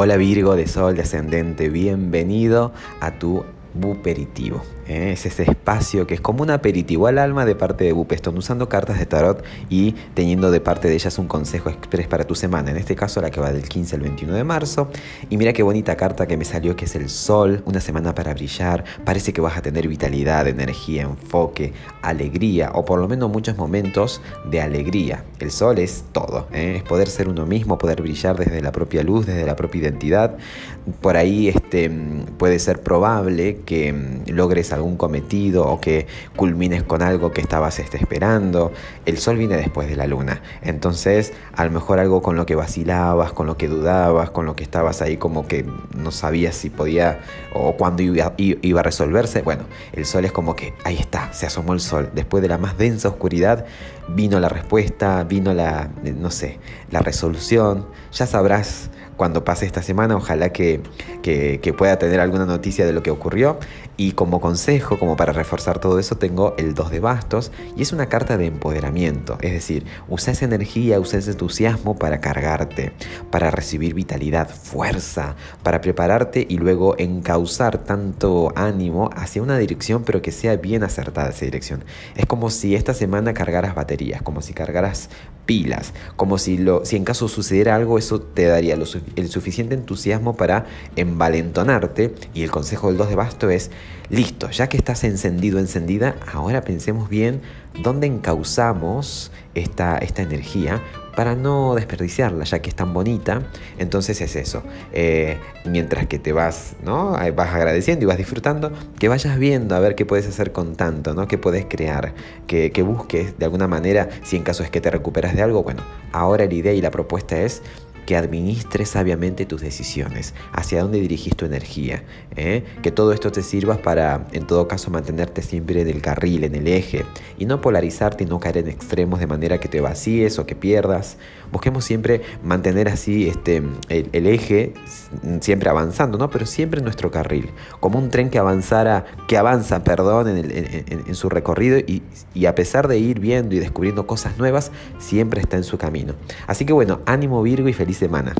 Hola Virgo de Sol descendente, bienvenido a tu buperitivo. ¿Eh? Es ese espacio que es como un aperitivo al alma de parte de Bupeston, usando cartas de tarot y teniendo de parte de ellas un consejo express para tu semana. En este caso, la que va del 15 al 21 de marzo. Y mira qué bonita carta que me salió, que es el sol, una semana para brillar. Parece que vas a tener vitalidad, energía, enfoque, alegría, o por lo menos muchos momentos de alegría. El sol es todo, ¿eh? es poder ser uno mismo, poder brillar desde la propia luz, desde la propia identidad. Por ahí este, puede ser probable que mm, logres algún cometido o que culmines con algo que estabas este, esperando. El sol viene después de la luna. Entonces, a lo mejor algo con lo que vacilabas, con lo que dudabas, con lo que estabas ahí como que no sabías si podía o cuándo iba, iba a resolverse. Bueno, el sol es como que ahí está, se asomó el sol. Después de la más densa oscuridad vino la respuesta, vino la, no sé, la resolución. Ya sabrás cuando pase esta semana. Ojalá que, pueda tener alguna noticia de lo que ocurrió. Y como consejo, como para reforzar todo eso, tengo el 2 de bastos y es una carta de empoderamiento. Es decir, usa esa energía, usa ese entusiasmo para cargarte, para recibir vitalidad, fuerza, para prepararte y luego encauzar tanto ánimo hacia una dirección, pero que sea bien acertada esa dirección. Es como si esta semana cargaras baterías, como si cargaras pilas, como si, lo, si en caso sucediera algo, eso te daría lo suficiente el suficiente entusiasmo para envalentonarte. Y el consejo del 2 de basto es, listo, ya que estás encendido, encendida, ahora pensemos bien dónde encauzamos esta, esta energía para no desperdiciarla, ya que es tan bonita. Entonces es eso. Eh, mientras que te vas, ¿no? Vas agradeciendo y vas disfrutando, que vayas viendo a ver qué puedes hacer con tanto, ¿no? Qué puedes crear, que, que busques de alguna manera, si en caso es que te recuperas de algo, bueno, ahora la idea y la propuesta es que administres sabiamente tus decisiones, hacia dónde dirigís tu energía, ¿eh? que todo esto te sirva para, en todo caso, mantenerte siempre en el carril, en el eje, y no polarizarte y no caer en extremos de manera que te vacíes o que pierdas. Busquemos siempre mantener así este, el, eje, siempre avanzando, ¿no? pero siempre en nuestro carril, como un tren que avanzara, que avanza, perdón, en, su recorrido y, y a pesar de ir viendo y descubriendo cosas nuevas, siempre está en su camino. Así que bueno, ánimo Virgo y feliz semana.